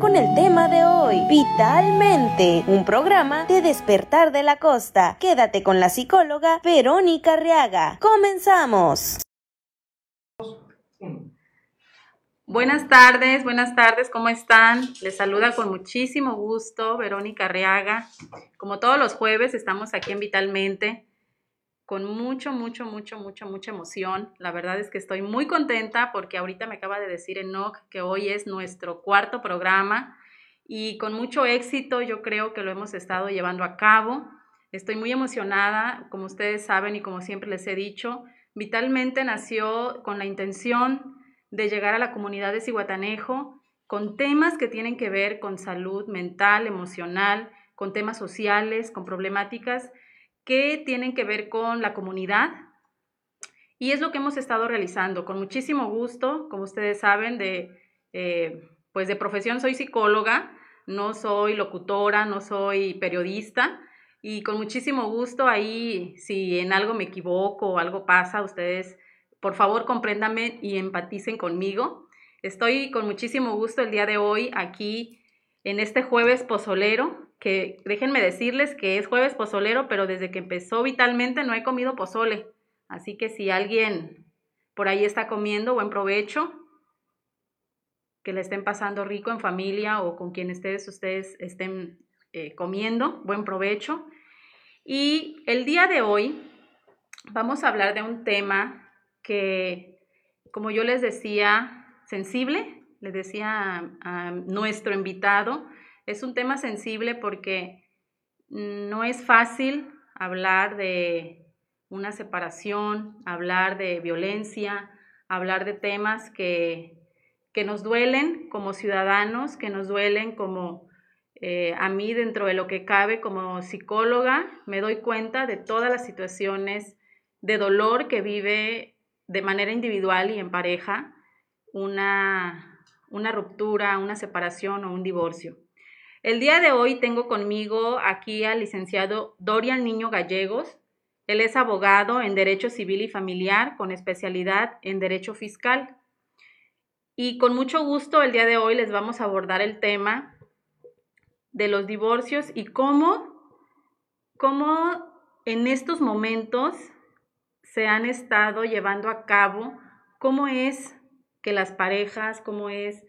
Con el tema de hoy, Vitalmente, un programa de despertar de la costa. Quédate con la psicóloga Verónica Reaga. Comenzamos. Buenas tardes, buenas tardes, ¿cómo están? Les saluda con muchísimo gusto Verónica Reaga. Como todos los jueves estamos aquí en Vitalmente con mucho, mucho, mucho, mucho, mucha emoción. La verdad es que estoy muy contenta porque ahorita me acaba de decir Enoch que hoy es nuestro cuarto programa y con mucho éxito yo creo que lo hemos estado llevando a cabo. Estoy muy emocionada, como ustedes saben y como siempre les he dicho, Vitalmente nació con la intención de llegar a la comunidad de Cihuatanejo con temas que tienen que ver con salud mental, emocional, con temas sociales, con problemáticas que tienen que ver con la comunidad. Y es lo que hemos estado realizando con muchísimo gusto, como ustedes saben, de, eh, pues de profesión soy psicóloga, no soy locutora, no soy periodista, y con muchísimo gusto ahí, si en algo me equivoco o algo pasa, ustedes por favor, compréndanme y empaticen conmigo. Estoy con muchísimo gusto el día de hoy aquí en este jueves pozolero, que déjenme decirles que es jueves pozolero, pero desde que empezó vitalmente no he comido pozole. Así que si alguien por ahí está comiendo, buen provecho, que le estén pasando rico en familia o con quien ustedes, ustedes estén eh, comiendo, buen provecho. Y el día de hoy vamos a hablar de un tema que, como yo les decía, sensible, les decía a, nuestro invitado, es un tema sensible porque no es fácil hablar de una separación, hablar de violencia, hablar de temas que, que nos duelen como ciudadanos, que nos duelen como eh, a mí dentro de lo que cabe como psicóloga, me doy cuenta de todas las situaciones de dolor que vive de manera individual y en pareja una, una ruptura, una separación o un divorcio. El día de hoy tengo conmigo aquí al licenciado Dorian Niño Gallegos. Él es abogado en Derecho Civil y Familiar con especialidad en Derecho Fiscal. Y con mucho gusto el día de hoy les vamos a abordar el tema de los divorcios y cómo, cómo en estos momentos se han estado llevando a cabo, cómo es que las parejas, cómo es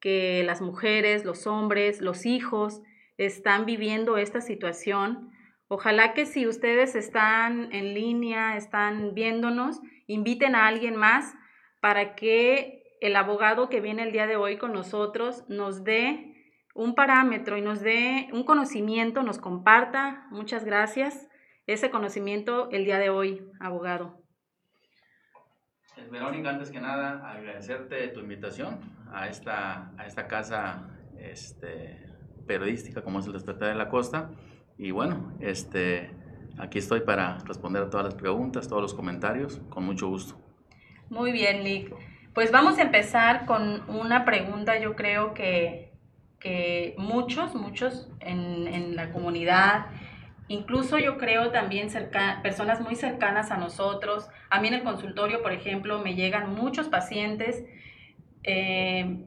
que las mujeres, los hombres, los hijos están viviendo esta situación. Ojalá que si ustedes están en línea, están viéndonos, inviten a alguien más para que el abogado que viene el día de hoy con nosotros nos dé un parámetro y nos dé un conocimiento, nos comparta. Muchas gracias ese conocimiento el día de hoy, abogado. Pues, Verónica, antes que nada, agradecerte tu invitación a esta, a esta casa este, periodística como es el Despertar de la Costa. Y bueno, este, aquí estoy para responder a todas las preguntas, todos los comentarios, con mucho gusto. Muy bien, Nick. Pues vamos a empezar con una pregunta, yo creo que, que muchos, muchos en, en la comunidad, Incluso yo creo también personas muy cercanas a nosotros. A mí en el consultorio, por ejemplo, me llegan muchos pacientes, eh,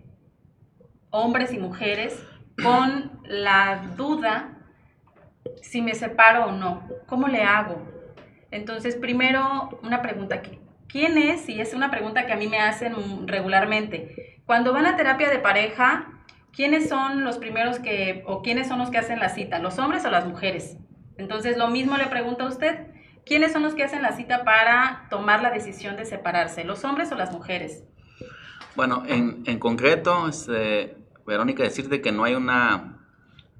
hombres y mujeres, con la duda si me separo o no. ¿Cómo le hago? Entonces, primero, una pregunta. ¿Quién es? Y es una pregunta que a mí me hacen regularmente. Cuando van a terapia de pareja, ¿quiénes son los primeros que, o quiénes son los que hacen la cita? ¿Los hombres o las mujeres? Entonces, lo mismo le pregunto a usted, ¿quiénes son los que hacen la cita para tomar la decisión de separarse, los hombres o las mujeres? Bueno, en, en concreto, este, Verónica, decirte que no hay una,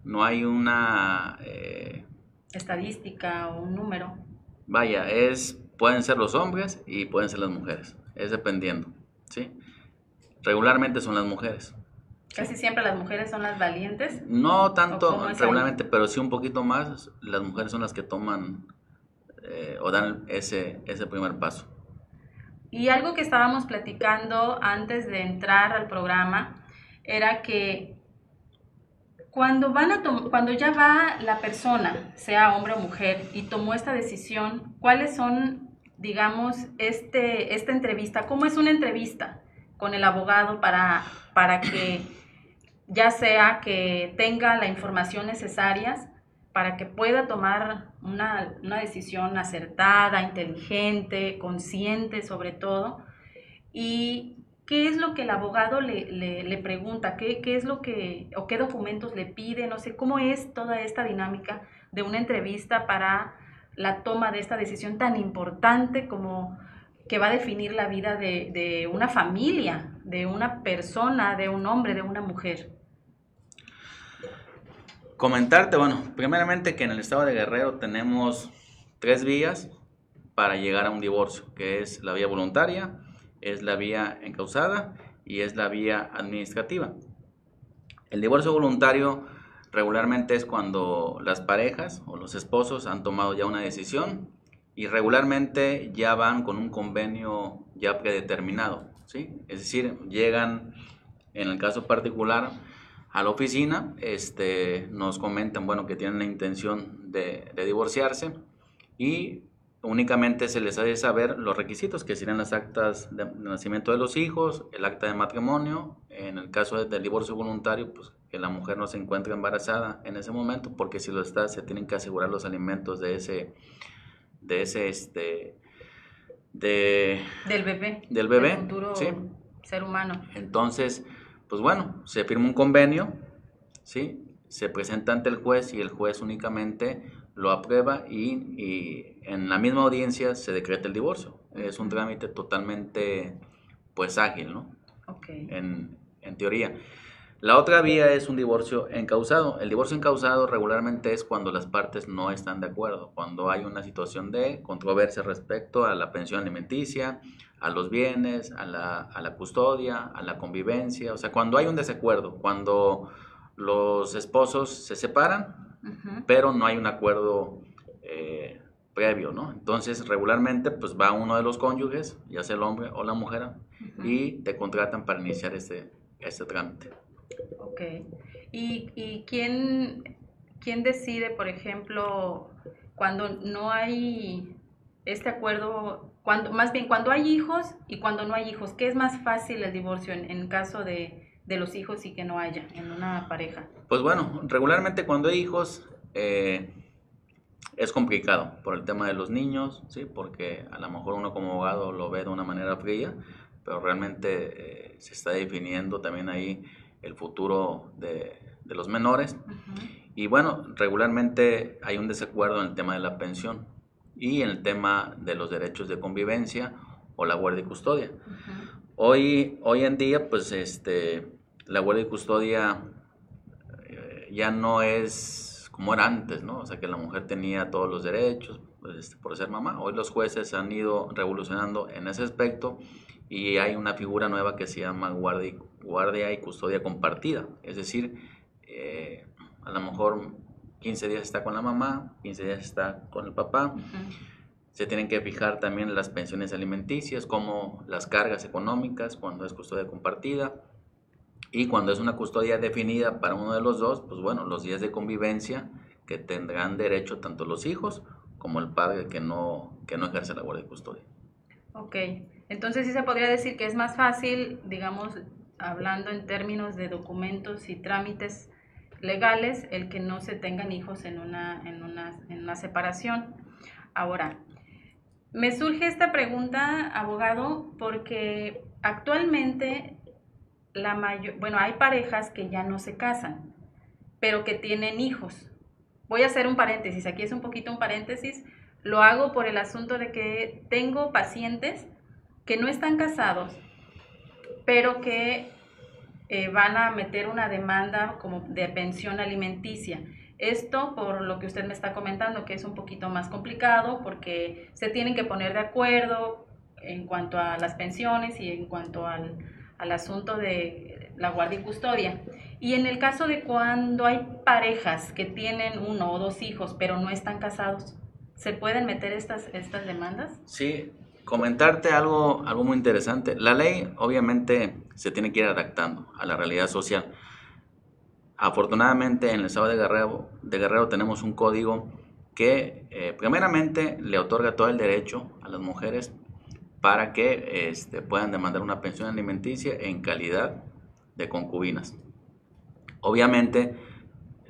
no hay una... Eh, Estadística o un número. Vaya, es, pueden ser los hombres y pueden ser las mujeres, es dependiendo, ¿sí? Regularmente son las mujeres. Casi siempre las mujeres son las valientes. No tanto regularmente, pero sí un poquito más. Las mujeres son las que toman eh, o dan ese, ese primer paso. Y algo que estábamos platicando antes de entrar al programa era que cuando, van a cuando ya va la persona, sea hombre o mujer, y tomó esta decisión, ¿cuáles son, digamos, este, esta entrevista? ¿Cómo es una entrevista con el abogado para, para que ya sea que tenga la información necesaria para que pueda tomar una, decisión acertada, inteligente, consciente sobre todo. ¿Y qué es lo que el abogado le, pregunta? ¿Qué, ¿Qué, es lo que, o qué documentos le pide? No sé, ¿cómo es toda esta dinámica de una entrevista para la toma de esta decisión tan importante como que va a definir la vida de, de una familia, de una persona, de un hombre, de una mujer? Comentarte, bueno, primeramente que en el estado de Guerrero tenemos tres vías para llegar a un divorcio, que es la vía voluntaria, es la vía encausada y es la vía administrativa. El divorcio voluntario regularmente es cuando las parejas o los esposos han tomado ya una decisión y regularmente ya van con un convenio ya predeterminado, ¿sí? Es decir, llegan en el caso particular a la oficina, este, nos comentan, bueno, que tienen la intención de, divorciarse y únicamente se les hace saber los requisitos, que serían las actas de, nacimiento de los hijos, el acta de matrimonio, en el caso del divorcio voluntario, pues que la mujer no se encuentre embarazada en ese momento, porque si lo está, se tienen que asegurar los alimentos de ese, de ese, este, de... Del bebé. Del bebé, futuro ser humano. Entonces, pues bueno, se firma un convenio, ¿sí? se presenta ante el juez y el juez únicamente lo aprueba y, en la misma audiencia se decreta el divorcio. Es un trámite totalmente pues ágil, ¿no? Okay. En, en teoría. La otra vía es un divorcio encausado. El divorcio encausado regularmente es cuando las partes no están de acuerdo, cuando hay una situación de controversia respecto a la pensión alimenticia, a los bienes, a la, a la custodia, a la convivencia, o sea, cuando hay un desacuerdo, cuando los esposos se separan, pero no hay un acuerdo eh, previo, ¿no? Entonces, regularmente, pues va uno de los cónyuges, ya sea el hombre o la mujer, y te contratan para iniciar este, este trámite. Ok. ¿Y, y quién, quién decide, por ejemplo, cuando no hay este acuerdo, cuando, más bien cuando hay hijos y cuando no hay hijos, ¿qué es más fácil el divorcio en, en caso de, de, los hijos y que no haya en una pareja? Pues bueno, regularmente cuando hay hijos eh, es complicado por el tema de los niños, ¿sí? porque a lo mejor uno como abogado lo ve de una manera fría, pero realmente eh, se está definiendo también ahí el futuro de, de los menores. Y bueno, regularmente hay un desacuerdo en el tema de la pensión y en el tema de los derechos de convivencia o la guardia y custodia. hoy, hoy en día, pues este, la guardia y custodia eh, ya no es como era antes, ¿no? O sea, que la mujer tenía todos los derechos pues, este, por ser mamá. Hoy los jueces han ido revolucionando en ese aspecto y hay una figura nueva que se llama guardia, guardia y custodia compartida. Es decir, eh, a lo mejor 15 días está con la mamá, 15 días está con el papá. Se tienen que fijar también las pensiones alimenticias, como las cargas económicas cuando es custodia compartida. Y cuando es una custodia definida para uno de los dos, pues bueno, los días de convivencia que tendrán derecho tanto los hijos como el padre que no, que no ejerce la guardia de custodia. Ok, entonces sí se podría decir que es más fácil, digamos, hablando en términos de documentos y trámites, legales el que no se tengan hijos en una, en una, en una separación. Ahora, me surge esta pregunta, abogado, porque actualmente la mayor, bueno, hay parejas que ya no se casan, pero que tienen hijos. Voy a hacer un paréntesis, aquí es un poquito un paréntesis, lo hago por el asunto de que tengo pacientes que no están casados, pero que eh, van a meter una demanda como de pensión alimenticia. Esto por lo que usted me está comentando, que es un poquito más complicado porque se tienen que poner de acuerdo en cuanto a las pensiones y en cuanto al, al asunto de la guardia y custodia. Y en el caso de cuando hay parejas que tienen uno o dos hijos pero no están casados, ¿se pueden meter estas, estas demandas? Sí, comentarte algo, algo muy interesante. La ley obviamente se tiene que ir adaptando a la realidad social. Afortunadamente en el estado de Guerrero, de Guerrero tenemos un código que eh, primeramente le otorga todo el derecho a las mujeres para que este, puedan demandar una pensión alimenticia en calidad de concubinas. Obviamente,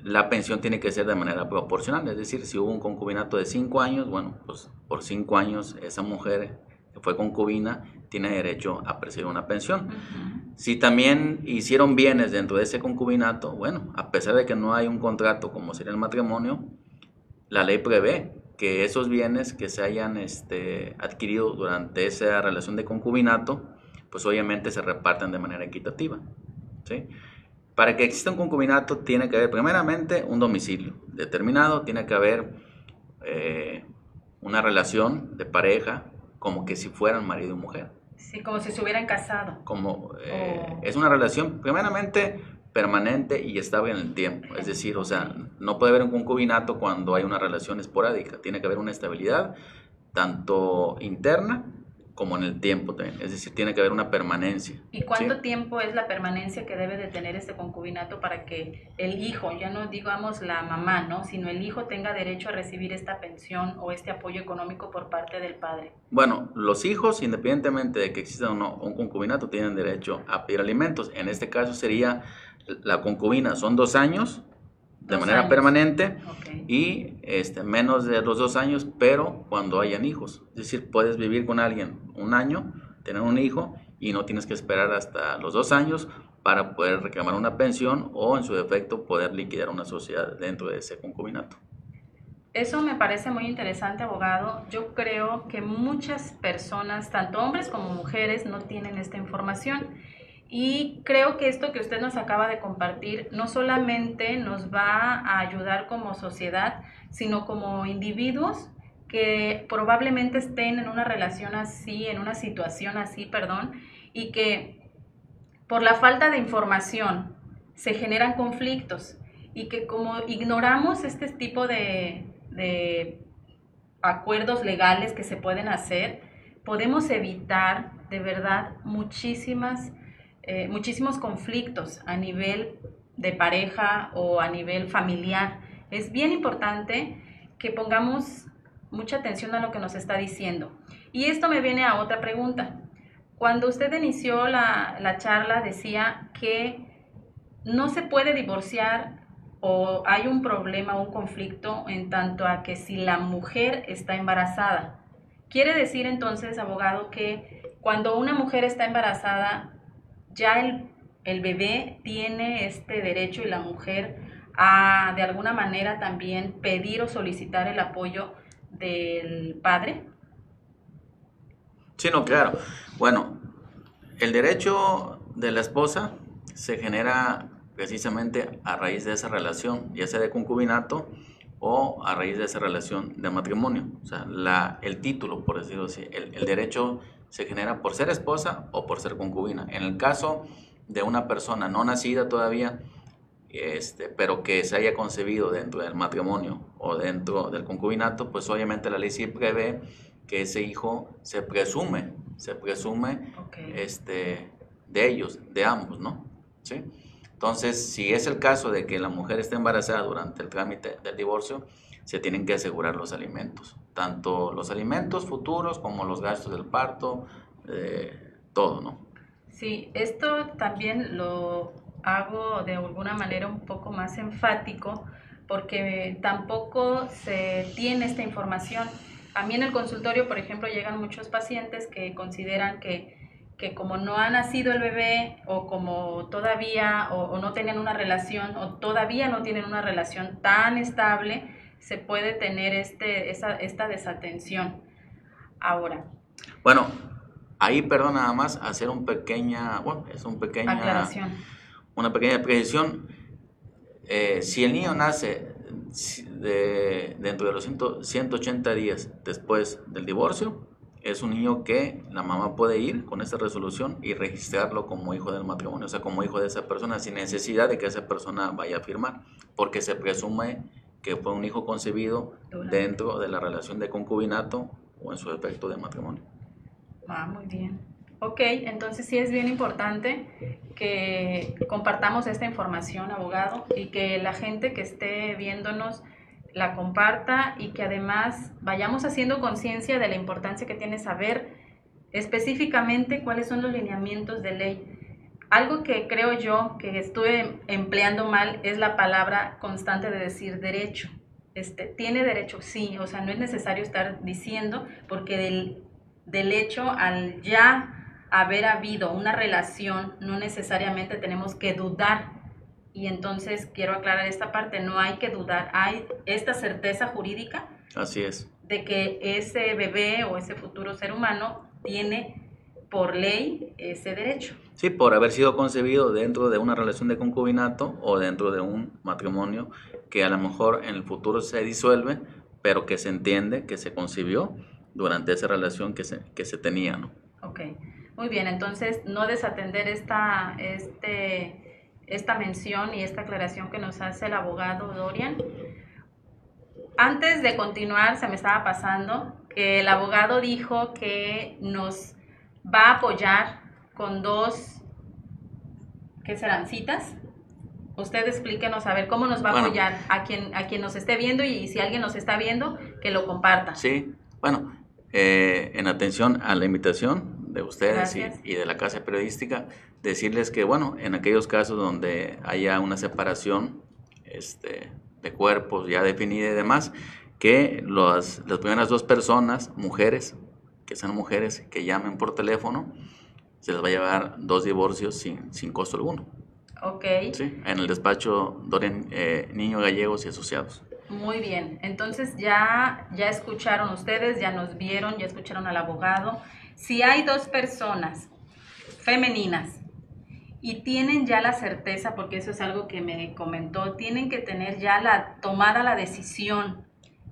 la pensión tiene que ser de manera proporcional, es decir, si hubo un concubinato de cinco años, bueno, pues por cinco años esa mujer fue concubina tiene derecho a percibir una pensión. Si también hicieron bienes dentro de ese concubinato, bueno, a pesar de que no hay un contrato como sería el matrimonio, la ley prevé que esos bienes que se hayan este, adquirido durante esa relación de concubinato, pues obviamente se reparten de manera equitativa. ¿sí? Para que exista un concubinato tiene que haber primeramente un domicilio determinado, tiene que haber eh, una relación de pareja como que si fueran marido y mujer. Sí, como si se hubieran casado. Como eh, es una relación primeramente permanente y estable en el tiempo. Es decir, o sea, no puede haber un concubinato cuando hay una relación esporádica. Tiene que haber una estabilidad tanto interna como en el tiempo también. Es decir, tiene que haber una permanencia. ¿Y cuánto tiempo es la permanencia que debe de tener este concubinato para que el hijo, ya no digamos la mamá, ¿no? sino el hijo tenga derecho a recibir esta pensión o este apoyo económico por parte del padre? Bueno, los hijos, independientemente de que exista o no un concubinato, tienen derecho a pedir alimentos. En este caso sería la concubina, son dos años de manera permanente y este, menos de los dos años, pero cuando hayan hijos. Es decir, puedes vivir con alguien un año, tener un hijo y no tienes que esperar hasta los dos años para poder reclamar una pensión o en su defecto poder liquidar una sociedad dentro de ese concubinato. Eso me parece muy interesante, abogado. Yo creo que muchas personas, tanto hombres como mujeres, no tienen esta información. Y creo que esto que usted nos acaba de compartir no solamente nos va a ayudar como sociedad, sino como individuos que probablemente estén en una relación así, en una situación así, perdón, y que por la falta de información se generan conflictos y que como ignoramos este tipo de, de acuerdos legales que se pueden hacer, podemos evitar de verdad muchísimas eh, muchísimos conflictos a nivel de pareja o a nivel familiar. Es bien importante que pongamos mucha atención a lo que nos está diciendo. Y esto me viene a otra pregunta. Cuando usted inició la, la charla decía que no se puede divorciar o hay un problema, un conflicto en tanto a que si la mujer está embarazada. Quiere decir entonces, abogado, que cuando una mujer está embarazada, ya el, bebé tiene este derecho y la mujer a de alguna manera también pedir o solicitar el apoyo del padre? Sí, no, claro. Bueno, el derecho de la esposa se genera precisamente a raíz de esa relación, ya sea de concubinato o a raíz de esa relación de matrimonio. O sea, la, el título, por decirlo así, el, el derecho se genera por ser esposa o por ser concubina. En el caso de una persona no nacida todavía, este, pero que se haya concebido dentro del matrimonio o dentro del concubinato, pues obviamente la ley sí prevé que ese hijo se presume, se presume este, de ellos, de ambos, ¿no? ¿Sí? Entonces, si es el caso de que la mujer esté embarazada durante el trámite del divorcio, se tienen que asegurar los alimentos, tanto los alimentos futuros como los gastos del parto, eh, todo, ¿no? Sí, esto también lo hago de alguna manera un poco más enfático porque tampoco se tiene esta información. A mí en el consultorio, por ejemplo, llegan muchos pacientes que consideran que, que como no ha nacido el bebé o como todavía o, o no tienen una relación o todavía no tienen una relación tan estable, se puede tener este, esa, esta desatención. Ahora. Bueno, ahí, perdón, nada más hacer un pequeña, bueno, es un pequeña... Aclaración. Una pequeña precisión. Eh, si el niño nace de, dentro de los 180 días después del divorcio, es un niño que la mamá puede ir con esta resolución y registrarlo como hijo del matrimonio, o sea, como hijo de esa persona, sin necesidad de que esa persona vaya a firmar, porque se presume que fue un hijo concebido dentro de la relación de concubinato o en su efecto de matrimonio. Ah, muy bien. Ok, entonces sí es bien importante que compartamos esta información, abogado, y que la gente que esté viéndonos la comparta y que además vayamos haciendo conciencia de la importancia que tiene saber específicamente cuáles son los lineamientos de ley Algo que creo yo que estuve empleando mal es la palabra constante de decir derecho. Este, tiene derecho, sí, o sea, no es necesario estar diciendo, porque del, del hecho al ya haber habido una relación, no necesariamente tenemos que dudar. Y entonces quiero aclarar esta parte, no hay que dudar, hay esta certeza jurídica. Así es. De que ese bebé o ese futuro ser humano tiene por ley ese derecho. Sí, por haber sido concebido dentro de una relación de concubinato o dentro de un matrimonio que a lo mejor en el futuro se disuelve, pero que se entiende que se concibió durante esa relación que se, que se tenía, ¿no? Ok, muy bien, entonces no desatender esta, este, esta mención y esta aclaración que nos hace el abogado Dorian. Antes de continuar, se me estaba pasando que el abogado dijo que nos va a apoyar con dos, ¿qué serán? ¿Citas? Usted explíquenos a ver cómo nos va a apoyar a quien, a quien nos esté viendo y si alguien nos está viendo, que lo comparta. Sí, bueno, eh, en atención a la invitación de ustedes y, de la Casa Periodística, decirles que, bueno, en aquellos casos donde haya una separación este, de cuerpos ya definida y demás, que las primeras dos personas, mujeres, que sean mujeres que llamen por teléfono, se les va a llevar dos divorcios sin, sin costo alguno. Ok. Sí, en el despacho Dorian eh, Niño Gallegos y Asociados. Muy bien, entonces ya, ya escucharon ustedes, ya nos vieron, ya escucharon al abogado. Si hay dos personas femeninas y tienen ya la certeza, porque eso es algo que me comentó, tienen que tener ya la tomada la decisión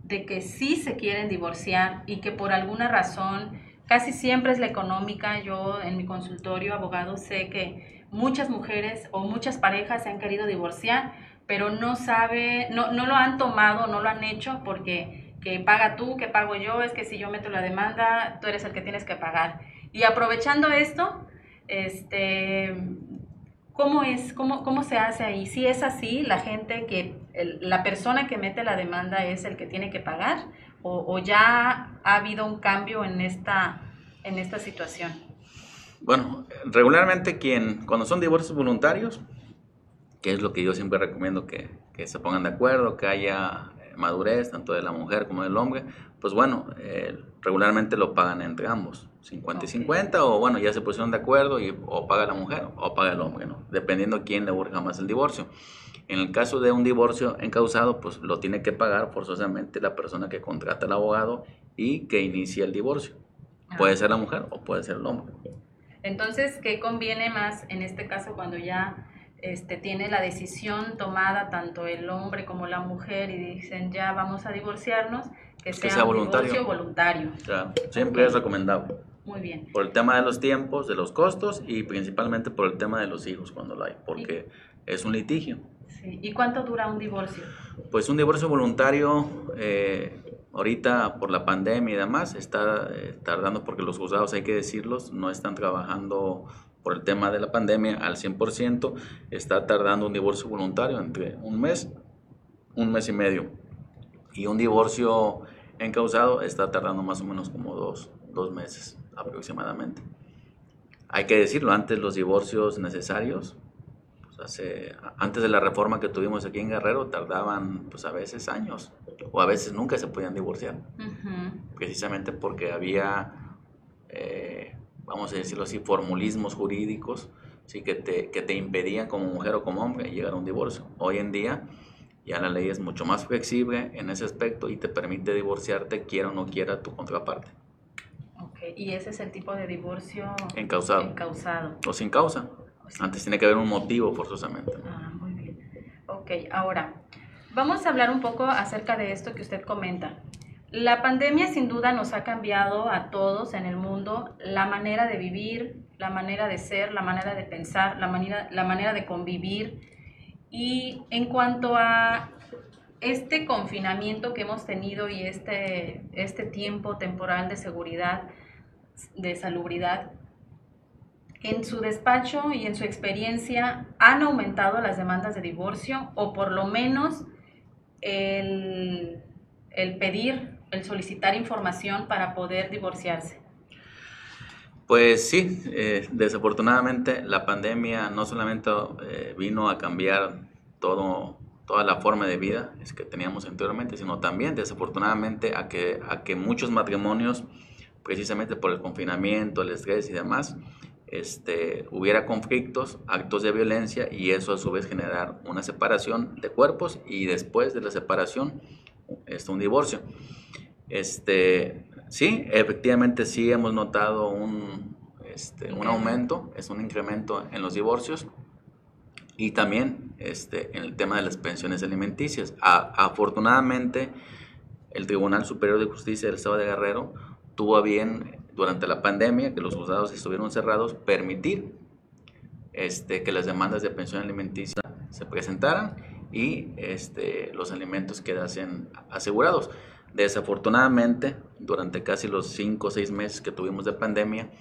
de que sí se quieren divorciar y que por alguna razón, casi siempre es la económica, yo en mi consultorio abogado sé que muchas mujeres o muchas parejas se han querido divorciar, pero no sabe, no, no lo han tomado, no lo han hecho porque que paga tú, que pago yo, es que si yo meto la demanda, tú eres el que tienes que pagar. Y aprovechando esto, este, ¿Cómo es? ¿Cómo, ¿Cómo se hace ahí? Si es así, la gente que, la persona que mete la demanda es el que tiene que pagar o, ya ha habido un cambio en esta, en esta situación. Bueno, regularmente quien, cuando son divorcios voluntarios, que es lo que yo siempre recomiendo que, que se pongan de acuerdo, que haya madurez, tanto de la mujer como del hombre, pues bueno, eh, regularmente lo pagan entre ambos, 50 y 50, o bueno, ya se pusieron de acuerdo y o paga la mujer o paga el hombre, ¿no? Dependiendo quién le urge más el divorcio. En el caso de un divorcio encausado, pues lo tiene que pagar forzosamente la persona que contrata al abogado y que inicia el divorcio. Puede ah. ser la mujer o puede ser el hombre. Entonces, ¿qué conviene más en este caso cuando ya este, tiene la decisión tomada tanto el hombre como la mujer y dicen ya vamos a divorciarnos? que sea, voluntario. voluntario. siempre es recomendable. Muy bien. Por el tema de los tiempos, de los costos y principalmente por el tema de los hijos cuando lo hay, porque es un litigio. Sí. ¿Y cuánto dura un divorcio? Pues un divorcio voluntario, eh, ahorita por la pandemia y demás, está eh, tardando porque los juzgados, hay que decirlos, no están trabajando por el tema de la pandemia al 100%, está tardando un divorcio voluntario entre un mes, un mes y medio. Y un divorcio encausado está tardando más o menos como dos, dos meses aproximadamente. Hay que decirlo, antes los divorcios necesarios, pues hace, antes de la reforma que tuvimos aquí en Guerrero, tardaban pues a veces años o a veces nunca se podían divorciar, precisamente porque había, eh, vamos a decirlo así, formulismos jurídicos ¿sí? que, te, que te impedían como mujer o como hombre llegar a un divorcio. Hoy en día ya la ley es mucho más flexible en ese aspecto y te permite divorciarte quiera o no quiera tu contraparte. Y ese es el tipo de divorcio encausado. encausado. O sin causa. Antes tiene que haber un motivo forzosamente. Ah, muy bien. Ok, ahora vamos a hablar un poco acerca de esto que usted comenta. La pandemia sin duda nos ha cambiado a todos en el mundo la manera de vivir, la manera de ser, la manera de pensar, la manera, la manera de convivir y en cuanto a este confinamiento que hemos tenido y este, este tiempo temporal de seguridad, de salubridad, en su despacho y en su experiencia, ¿han aumentado las demandas de divorcio o por lo menos el, el pedir, el solicitar información para poder divorciarse? Pues sí, eh, desafortunadamente la pandemia no solamente eh, vino a cambiar todo, toda la forma de vida que teníamos anteriormente, sino también desafortunadamente a que, a que muchos matrimonios, precisamente por el confinamiento, el estrés y demás, este, hubiera conflictos, actos de violencia y eso a su vez generar una separación de cuerpos y después de la separación este, un divorcio. Este, sí, efectivamente sí hemos notado un, este, un aumento, es un incremento en los divorcios y también este, en el tema de las pensiones alimenticias. afortunadamente, el Tribunal Superior de Justicia del Estado de Guerrero tuvo a bien, durante la pandemia, que los juzgados estuvieron cerrados, permitir este, que las demandas de pensión alimenticia se presentaran y este, los alimentos quedasen asegurados. Desafortunadamente, durante casi los 5 o 6 meses que tuvimos de pandemia,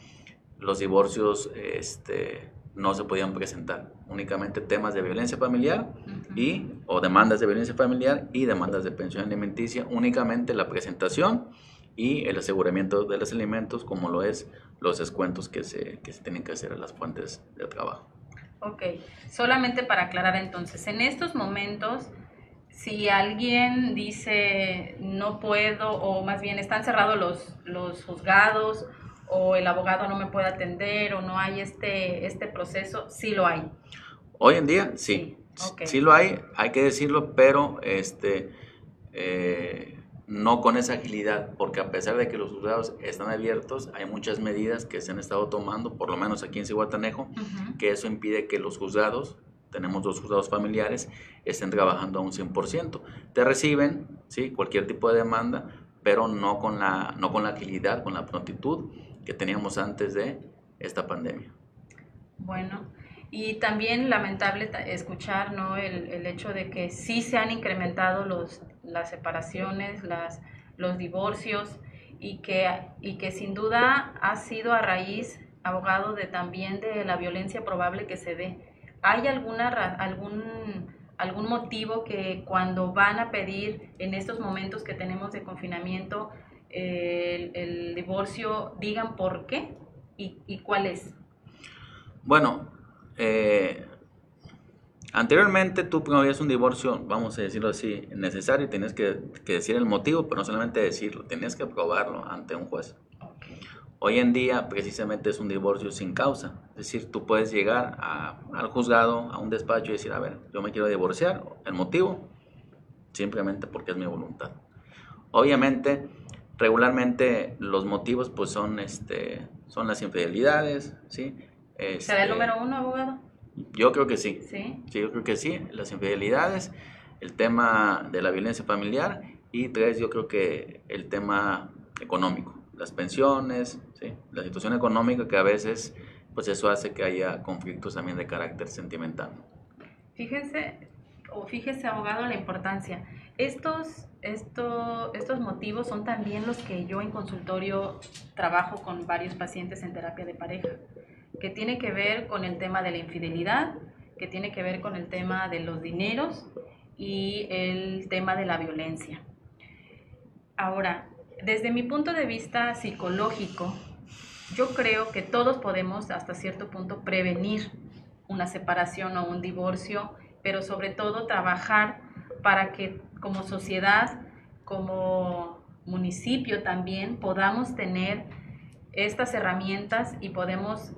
los divorcios este, no se podían presentar. Únicamente temas de violencia familiar y, o demandas de violencia familiar y demandas de pensión alimenticia. Únicamente la presentación y el aseguramiento de los alimentos, como lo es los descuentos que se, que se tienen que hacer a las fuentes de trabajo. Ok, solamente para aclarar entonces, en estos momentos, si alguien dice no puedo, o más bien están cerrados los, los juzgados, o el abogado no me puede atender, o no hay este, este proceso, sí lo hay. Hoy en día, sí. Sí, lo hay, hay que decirlo, pero este, eh, no con esa agilidad, porque a pesar de que los juzgados están abiertos, hay muchas medidas que se han estado tomando, por lo menos aquí en Cihuatanejo, que eso impide que los juzgados, tenemos dos juzgados familiares, estén trabajando a un 100%. Te reciben, ¿sí? cualquier tipo de demanda, pero no con la, no con la agilidad, con la prontitud que teníamos antes de esta pandemia. Bueno, y también lamentable escuchar ¿no? el, el, hecho de que sí se han incrementado los, las separaciones, las, los divorcios y que, y que sin duda ha sido a raíz, abogado, de también de la violencia probable que se dé. ¿Hay alguna, algún, algún motivo que cuando van a pedir en estos momentos que tenemos de confinamiento el, el divorcio digan por qué y, y cuál es? Bueno, eh, anteriormente tú promovías un divorcio, vamos a decirlo así, necesario y tenías que, decir el motivo, pero no solamente decirlo, tenías que probarlo ante un juez. Hoy en día precisamente es un divorcio sin causa, es decir, tú puedes llegar al juzgado, a un despacho y decir, a ver, yo me quiero divorciar, el motivo, simplemente porque es mi voluntad. Obviamente, regularmente los motivos pues son, este, son las infidelidades, ¿sí? ¿Será el este, número uno, abogado? Yo creo que sí. sí. Sí, yo creo que sí. Las infidelidades, el tema de la violencia familiar y tres, yo creo que el tema económico, las pensiones, ¿sí? la situación económica que a veces, pues eso hace que haya conflictos también de carácter sentimental. Fíjense, o fíjese, abogado, la importancia. Estos, esto, estos motivos son también los que yo en consultorio trabajo con varios pacientes en terapia de pareja que tiene que ver con el tema de la infidelidad, que tiene que ver con el tema de los dineros y el tema de la violencia. Ahora, desde mi punto de vista psicológico, yo creo que todos podemos hasta cierto punto prevenir una separación o un divorcio, pero sobre todo trabajar para que como sociedad, como municipio también podamos tener estas herramientas y podemos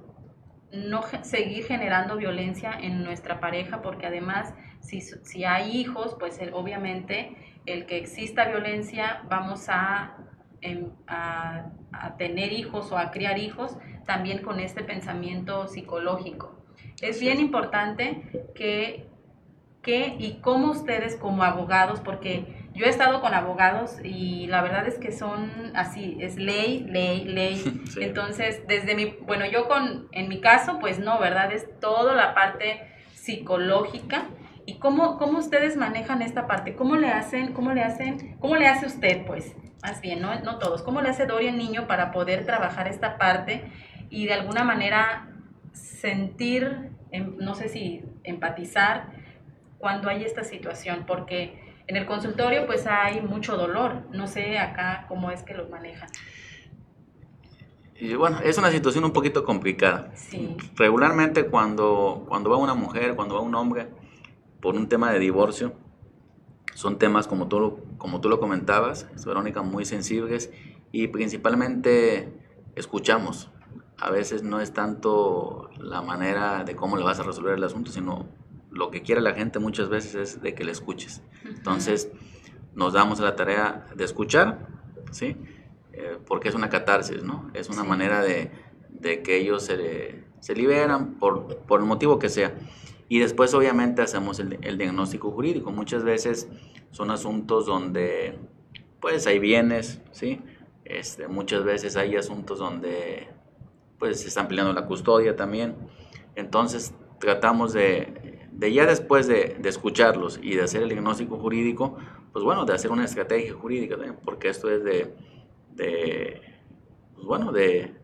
no seguir generando violencia en nuestra pareja, porque además si, si hay hijos, pues obviamente el que exista violencia vamos em, a, a, tener hijos o a criar hijos también con este pensamiento psicológico. Es bien importante que, que y cómo ustedes como abogados, porque yo he estado con abogados y la verdad es que son así, es ley, ley, ley. Entonces, desde mi, bueno, yo con, en mi caso, pues no, ¿verdad? Es toda la parte psicológica. ¿Y cómo, cómo ustedes manejan esta parte? ¿Cómo le hacen, cómo le hacen, cómo le hace usted, pues? Más bien, no, no todos. ¿Cómo le hace Dorian Niño para poder trabajar esta parte y de alguna manera sentir, em, no sé si empatizar cuando hay esta situación? Porque en el consultorio pues hay mucho dolor. No sé acá cómo es que lo manejan. Y bueno, es una situación un poquito complicada. Sí. Regularmente cuando, cuando va una mujer, cuando va un hombre por un tema de divorcio, son temas como tú, como tú lo comentabas, Verónica, muy sensibles y principalmente escuchamos. A veces no es tanto la manera de cómo le vas a resolver el asunto, sino lo que quiere la gente muchas veces es de que le escuches. Entonces, nos damos a la tarea de escuchar, ¿sí? Eh, porque es una catarsis, ¿no? Es una Sí. manera de, de que ellos se, se liberan por, por el motivo que sea. Y después, obviamente, hacemos el, el diagnóstico jurídico. Muchas veces son asuntos donde, pues, hay bienes, ¿sí? Este, muchas veces hay asuntos donde, pues, se están peleando la custodia también. Entonces, tratamos de, de ya después de, de escucharlos y de hacer el diagnóstico jurídico, pues, bueno, de hacer una estrategia jurídica, ¿no? porque esto es de, de pues, bueno, de,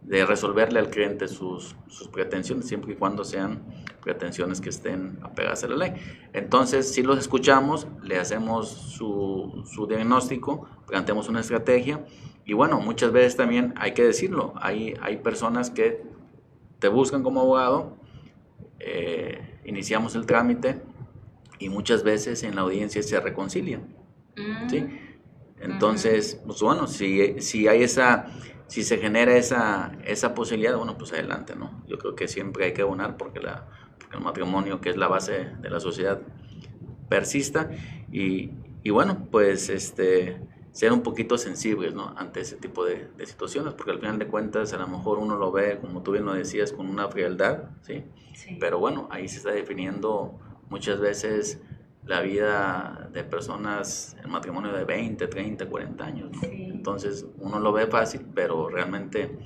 de resolverle al cliente sus, sus pretensiones, siempre y cuando sean pretensiones que estén apegadas a la ley. Entonces, si los escuchamos, le hacemos su, su diagnóstico, planteamos una estrategia y bueno, muchas veces también hay que decirlo, hay, hay personas que te buscan como abogado, eh, iniciamos el trámite y muchas veces en la audiencia se reconcilian. Mm, ¿sí? Entonces, pues bueno, si, si hay esa, si se genera esa, esa posibilidad, bueno, pues adelante, ¿no? Yo creo que siempre hay que abonar porque, la, porque el matrimonio, que es la base de la sociedad, persista y, y bueno, pues este, ser un poquito sensibles, ¿no? Ante ese tipo de, de situaciones, porque al final de cuentas a lo mejor uno lo ve, como tú bien lo decías, con una frialdad, ¿sí? sí. Pero bueno, ahí se está definiendo muchas veces la vida de personas en matrimonio de 20, 30, 40 años. ¿no? Sí. Entonces uno lo ve fácil, pero realmente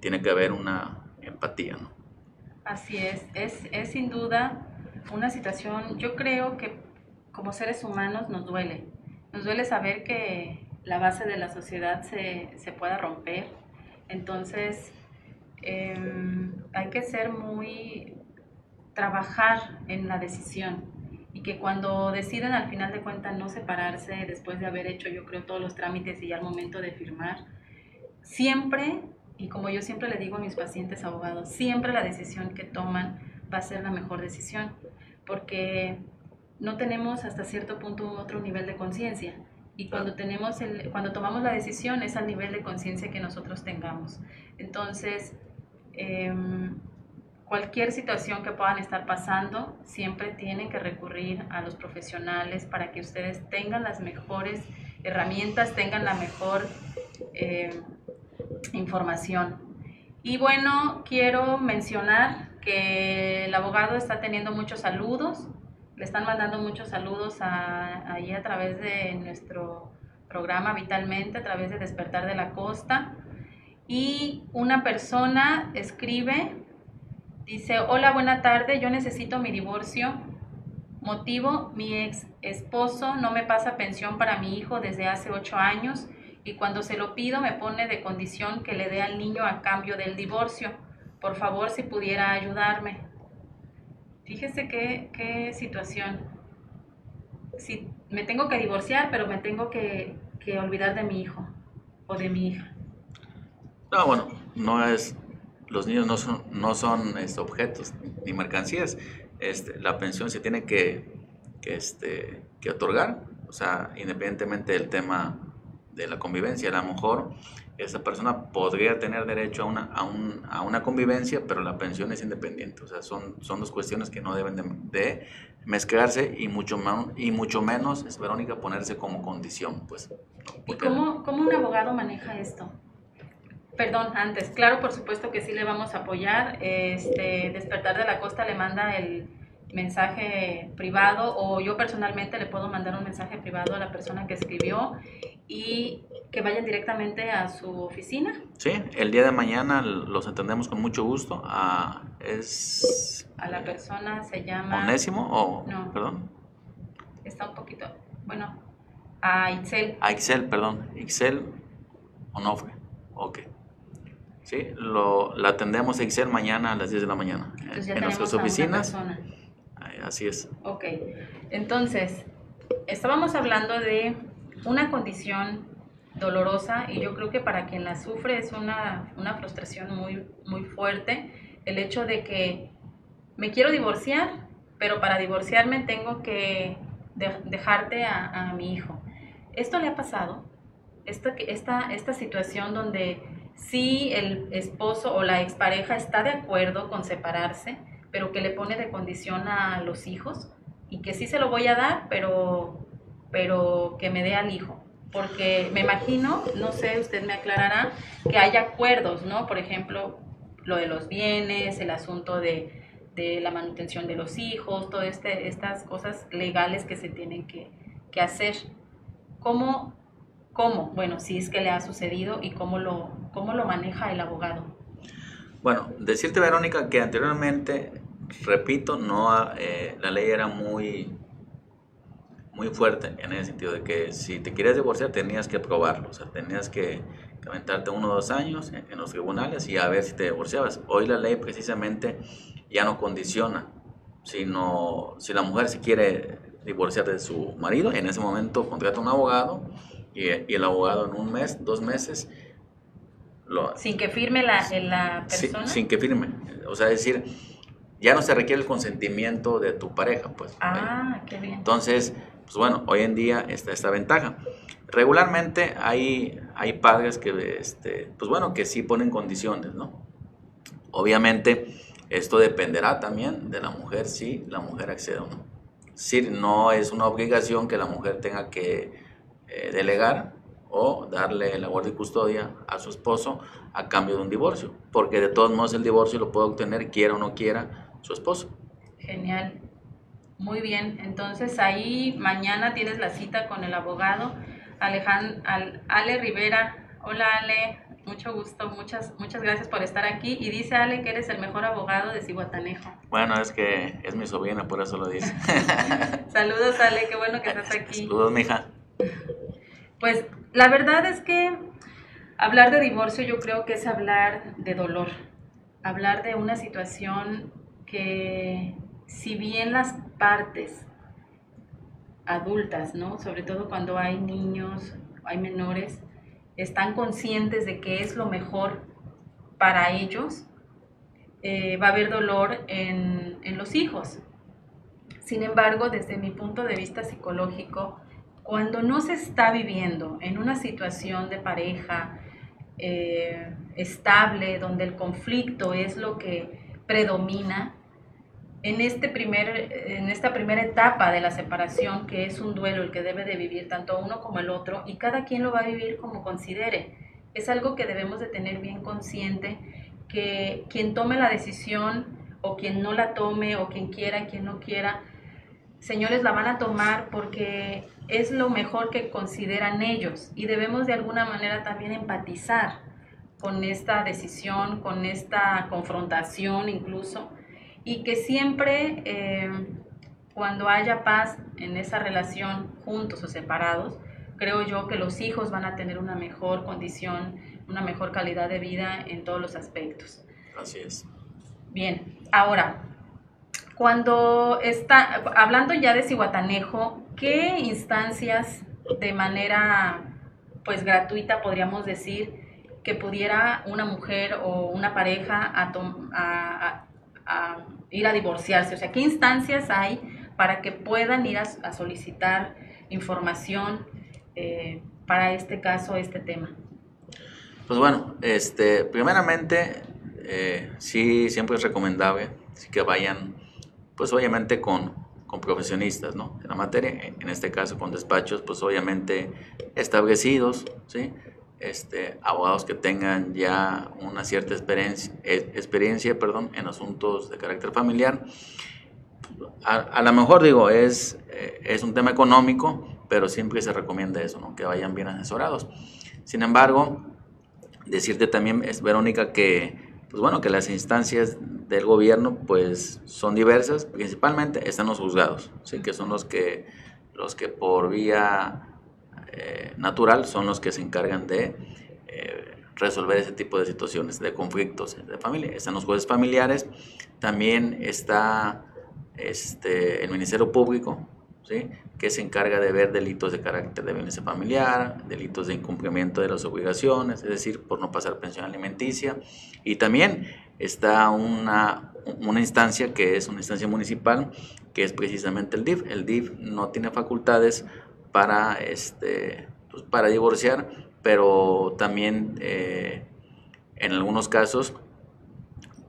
tiene que haber una empatía. ¿no? Así es, es, es sin duda una situación, yo creo que como seres humanos nos duele, nos duele saber que la base de la sociedad se, se pueda romper, entonces em, hay que ser muy, trabajar en la decisión y que cuando deciden al final de cuentas no separarse después de haber hecho yo creo todos los trámites y ya al momento de firmar, siempre, y como yo siempre le digo a mis pacientes abogados, siempre la decisión que toman va a ser la mejor decisión, porque no tenemos hasta cierto punto un otro nivel de conciencia. Y cuando, tenemos el, cuando tomamos la decisión es al nivel de conciencia que nosotros tengamos. Entonces, em, cualquier situación que puedan estar pasando, siempre tienen que recurrir a los profesionales para que ustedes tengan las mejores herramientas, tengan la mejor eh, información. Y bueno, quiero mencionar que el abogado está teniendo muchos saludos, están mandando muchos saludos a, ahí a través de nuestro programa Vitalmente, a través de Despertar de la Costa. Y una persona escribe, dice, hola, buena tarde, yo necesito mi divorcio. Motivo, mi ex esposo no me pasa pensión para mi hijo desde hace ocho años y cuando se lo pido me pone de condición que le dé al niño a cambio del divorcio. Por favor, si pudiera ayudarme. Fíjese qué, situación. Si me tengo que divorciar, pero me tengo que, que olvidar de mi hijo o de mi hija. No, bueno, no es, los niños no son, no son este, objetos ni mercancías. Este, la pensión se tiene que, que, este, que otorgar, o sea, independientemente del tema de la convivencia. A lo mejor esa persona podría tener derecho a una, a, un, a una convivencia, pero la pensión es independiente. O sea, son, son dos cuestiones que no deben de, de mezclarse y mucho, menos, y mucho menos, es Verónica, ponerse como condición. Pues. ¿Y cómo, cómo un abogado maneja esto? Perdón, antes, claro, por supuesto que sí le vamos a apoyar. Este, Despertar de la Costa le manda el mensaje privado o yo personalmente le puedo mandar un mensaje privado a la persona que escribió y que vayan directamente a su oficina. Sí, el día de mañana los atendemos con mucho gusto. Ah, ¿Es A la persona se llama... Onésimo o, No. perdón? Está un poquito... Bueno, a Itzel. A Excel, perdón. Excel Onofre. Ok. Sí, lo, la atendemos a Excel mañana a las 10 de la mañana. En, Entonces ya en nuestras a una oficinas. persona. Así es. Ok, entonces, estábamos hablando de una condición dolorosa y yo creo que para quien la sufre es una, una frustración muy, muy fuerte el hecho de que me quiero divorciar, pero para divorciarme tengo que dejarte a, a, mi hijo. ¿Esto le ha pasado? Esta, esta, esta situación donde sí el esposo o la expareja está de acuerdo con separarse, pero que le pone de condición a los hijos y que sí se lo voy a dar, pero, pero que me dé al hijo. Porque me imagino, no sé, usted me aclarará, que hay acuerdos, ¿no? Por ejemplo, lo de los bienes, el asunto de, la manutención de los hijos, todas este, estas cosas legales que se tienen que, hacer. ¿Cómo, ¿Cómo? Bueno, si es que le ha sucedido y cómo lo, cómo lo maneja el abogado. Bueno, decirte, Verónica, que anteriormente, repito, no eh, la ley era muy, muy fuerte en el sentido de que si te querías divorciar tenías que probarlo, o sea, tenías que aventarte uno o dos años en, los tribunales y a ver si te divorciabas. Hoy la ley precisamente ya no condiciona, sino si la mujer se quiere divorciar de su marido, en ese momento contrata un abogado y, el abogado en un mes, dos meses... Lo, sin que firme la, la persona. Sin, que firme. O sea, es decir, ya no se requiere el consentimiento de tu pareja, pues. Ah, qué bien. Entonces, pues bueno, hoy en día está esta ventaja. Regularmente hay, hay padres que, este, pues bueno, que sí ponen condiciones, ¿no? Obviamente, esto dependerá también de la mujer si la mujer accede o no. Si no es una obligación que la mujer tenga que eh, delegar o darle la guardia y custodia a su esposo a cambio de un divorcio, porque de todos modos el divorcio lo puede obtener quiera o no quiera su esposo. Genial. Muy bien, entonces ahí mañana tienes la cita con el abogado Alejandro, Ale Rivera. Hola Ale, mucho gusto, muchas, muchas gracias por estar aquí. Y dice Ale que eres el mejor abogado de Cihuatanejo. Bueno, es que es mi sobrina, por eso lo dice. Saludos Ale, qué bueno que estás aquí. Saludos, mija. Pues la verdad es que hablar de divorcio yo creo que es hablar de dolor, hablar de una situación que si bien las partes adultas, ¿no? Sobre todo cuando hay niños, hay menores, están conscientes de que es lo mejor para ellos, eh, va a haber dolor en, los hijos. Sin embargo, desde mi punto de vista psicológico, cuando no se está viviendo en una situación de pareja eh, estable, donde el conflicto es lo que predomina, en, este primer, en esta primera etapa de la separación, que es un duelo el que debe de vivir tanto uno como el otro, y cada quien lo va a vivir como considere. Es algo que debemos de tener bien consciente, que quien tome la decisión o quien no la tome o quien quiera, quien no quiera, señores, la van a tomar porque es lo mejor que consideran ellos y debemos de alguna manera también empatizar con esta decisión, con esta confrontación incluso y que siempre eh, cuando haya paz en esa relación, juntos o separados, creo yo que los hijos van a tener una mejor condición, una mejor calidad de vida en todos los aspectos. Así es. Bien, ahora, cuando está, hablando ya de Cihuatanejo, ¿qué instancias de manera pues gratuita podríamos decir que pudiera una mujer o una pareja a, a, a ir a divorciarse? O sea, ¿qué instancias hay para que puedan ir a, solicitar información eh, para este caso, este tema? Pues bueno, este, primeramente, eh, sí, siempre es recomendable que vayan, pues obviamente con, con profesionistas, ¿no? En la materia, en este caso con despachos, pues obviamente establecidos, ¿sí? Este, abogados que tengan ya una cierta experiencia, eh, experiencia perdón, en asuntos de carácter familiar. A, lo mejor digo, es, eh, es un tema económico, pero siempre se recomienda eso, ¿no? que vayan bien asesorados. Sin embargo, decirte también, es, Verónica, que, pues bueno, que las instancias del gobierno pues, son diversas, principalmente están los juzgados, ¿sí? que son los que, los que por vía eh, natural son los que se encargan de eh, resolver ese tipo de situaciones, de conflictos de familia. Están los jueces familiares, también está este, el Ministerio Público, ¿sí? que se encarga de ver delitos de carácter de violencia familiar, delitos de incumplimiento de las obligaciones, es decir, por no pasar pensión alimenticia. Y también está una, una instancia que es una instancia municipal, que es precisamente el DIF. El DIF no tiene facultades para, este, pues, para divorciar, pero también eh, en algunos casos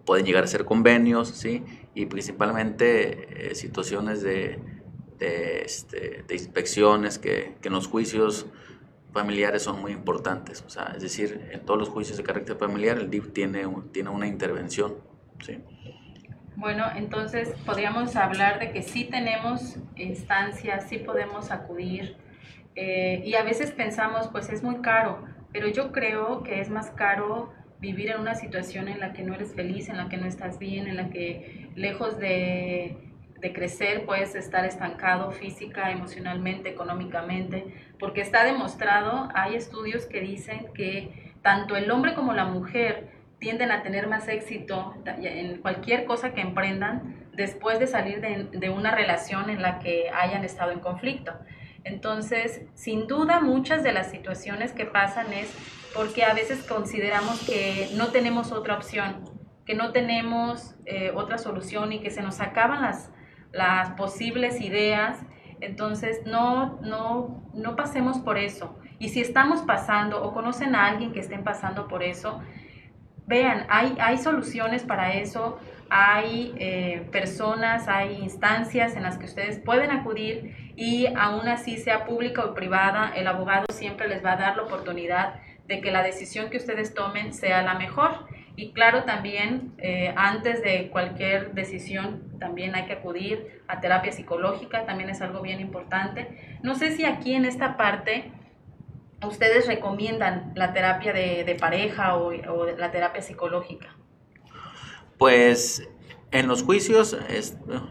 pueden llegar a ser convenios, ¿sí? Y principalmente eh, situaciones de, este, de inspecciones que, que, en los juicios familiares son muy importantes. O sea, es decir, en todos los juicios de carácter familiar el DIF tiene, tiene una intervención, ¿sí? Bueno, entonces podríamos hablar de que sí tenemos instancias, sí podemos acudir eh, y a veces pensamos, pues es muy caro, pero yo creo que es más caro vivir en una situación en la que no eres feliz, en la que no estás bien, en la que lejos de, de crecer puedes estar estancado física, emocionalmente, económicamente, porque está demostrado, hay estudios que dicen que tanto el hombre como la mujer tienden a tener más éxito en cualquier cosa que emprendan después de salir de, de, una relación en la que hayan estado en conflicto. Entonces, sin duda, muchas de las situaciones que pasan es porque a veces consideramos que no tenemos otra opción, que no tenemos eh, otra solución y que se nos acaban las, las posibles ideas. Entonces, no, no, no pasemos por eso. Y si estamos pasando o conocen a alguien que estén pasando por eso, vean, hay, hay soluciones para eso, hay eh, personas, hay instancias en las que ustedes pueden acudir y aún así sea pública o privada, el abogado siempre les va a dar la oportunidad de que la decisión que ustedes tomen sea la mejor. Y claro, también eh, antes de cualquier decisión, también hay que acudir a terapia psicológica, también es algo bien importante. No sé si aquí en esta parte ustedes recomiendan la terapia de, pareja o, la terapia psicológica? Pues en los juicios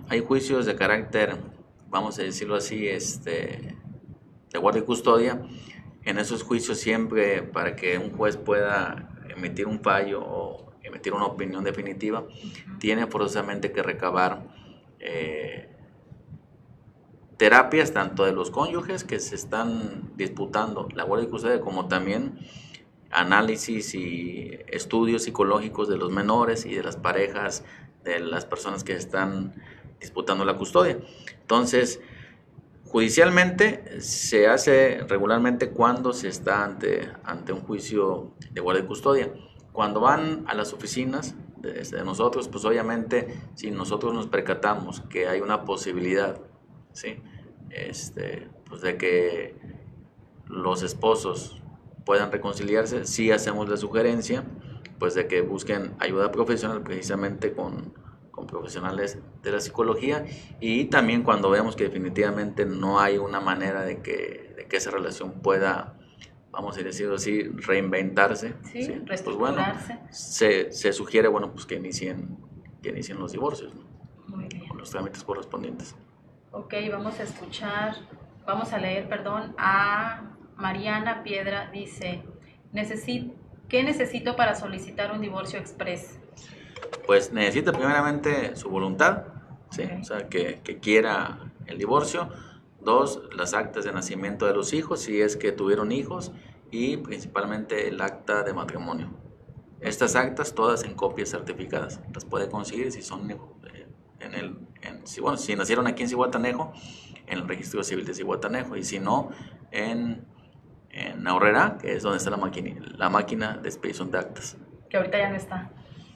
hay juicios de carácter, vamos a decirlo así, este, de guardia y custodia. En esos juicios siempre para que un juez pueda emitir un fallo o emitir una opinión definitiva, tiene forzosamente que recabar eh, terapias tanto de los cónyuges que se están disputando la guardia custodia como también análisis y estudios psicológicos de los menores y de las parejas de las personas que están disputando la custodia. Entonces, judicialmente se hace regularmente cuando se está ante, ante un juicio de guardia y custodia. Cuando van a las oficinas de, de nosotros, pues obviamente si nosotros nos percatamos que hay una posibilidad, ¿sí? Este, pues de que los esposos puedan reconciliarse, sí hacemos la sugerencia, pues de que busquen ayuda profesional precisamente con, con profesionales de la psicología y también cuando vemos que definitivamente no hay una manera de que, de que esa relación pueda, vamos a decirlo así, reinventarse, sí, ¿sí? pues bueno, se, se, sugiere bueno, pues que inicien, que inicien los divorcios, ¿no? con los trámites correspondientes. Ok, vamos a escuchar, vamos a leer, perdón, a Mariana Piedra dice, ¿qué necesito para solicitar un divorcio express? Pues necesita primeramente su voluntad, ¿sí? o sea, que, que, quiera el divorcio. Dos, las actas de nacimiento de los hijos, si es que tuvieron hijos, y principalmente el acta de matrimonio. Estas actas todas en copias certificadas, las puede conseguir si son en el si, bueno, si nacieron aquí en Cihuatanejo, en el registro civil de Cihuatanejo, y si no, en, en Ahorrera, que es donde está la máquina, la máquina de expedición de actas. Que ahorita ya no está.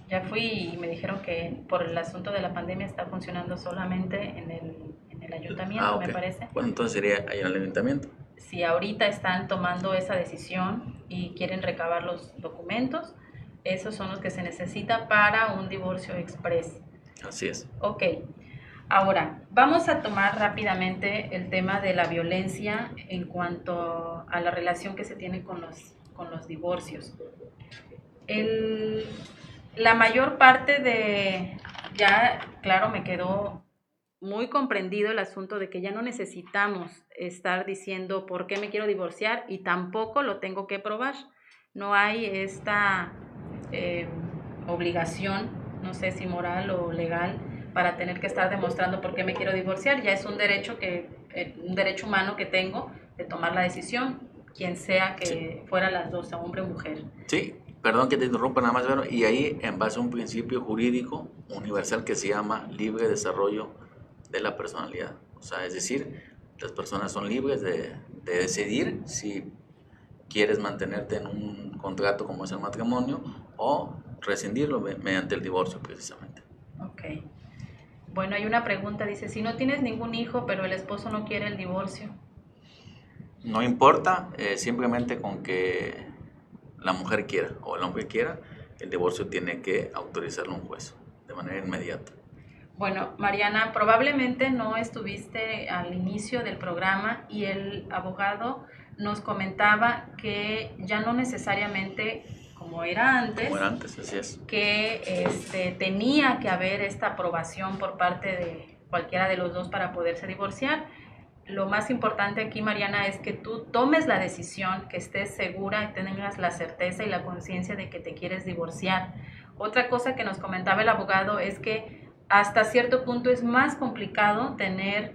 Ya fui y me dijeron que por el asunto de la pandemia está funcionando solamente en el, en el ayuntamiento, ah, okay. me parece. Bueno, entonces sería ahí en el ayuntamiento. Si ahorita están tomando esa decisión y quieren recabar los documentos, esos son los que se necesita para un divorcio express. Así es. Ok. Ahora, vamos a tomar rápidamente el tema de la violencia en cuanto a la relación que se tiene con los, con los divorcios. La mayor parte de, ya claro, me quedó muy comprendido el asunto de que ya no necesitamos estar diciendo por qué me quiero divorciar y tampoco lo tengo que probar. No hay esta eh, obligación, no sé si moral o legal, para tener que estar demostrando por qué me quiero divorciar. Ya es un derecho que eh, un derecho humano que tengo de tomar la decisión, quien sea que fuera las dos, hombre o mujer. Sí, perdón que te interrumpa nada más, pero y ahí en base a un principio jurídico universal que se llama libre desarrollo de la personalidad. O sea, es decir, las personas son libres de, de decidir si quieres mantenerte en un contrato como es el matrimonio o rescindirlo mediante el divorcio precisamente. Ok. Bueno, hay una pregunta, dice, si no tienes ningún hijo, pero el esposo no quiere el divorcio. No importa, eh, simplemente con que la mujer quiera o el hombre quiera, el divorcio tiene que autorizarlo un juez de manera inmediata. Bueno, Mariana, probablemente no estuviste al inicio del programa y el abogado nos comentaba que ya no necesariamente como era antes, como era antes así es. que este, tenía que haber esta aprobación por parte de cualquiera de los dos para poderse divorciar. Lo más importante aquí, Mariana, es que tú tomes la decisión, que estés segura y tengas la certeza y la conciencia de que te quieres divorciar. Otra cosa que nos comentaba el abogado es que hasta cierto punto es más complicado tener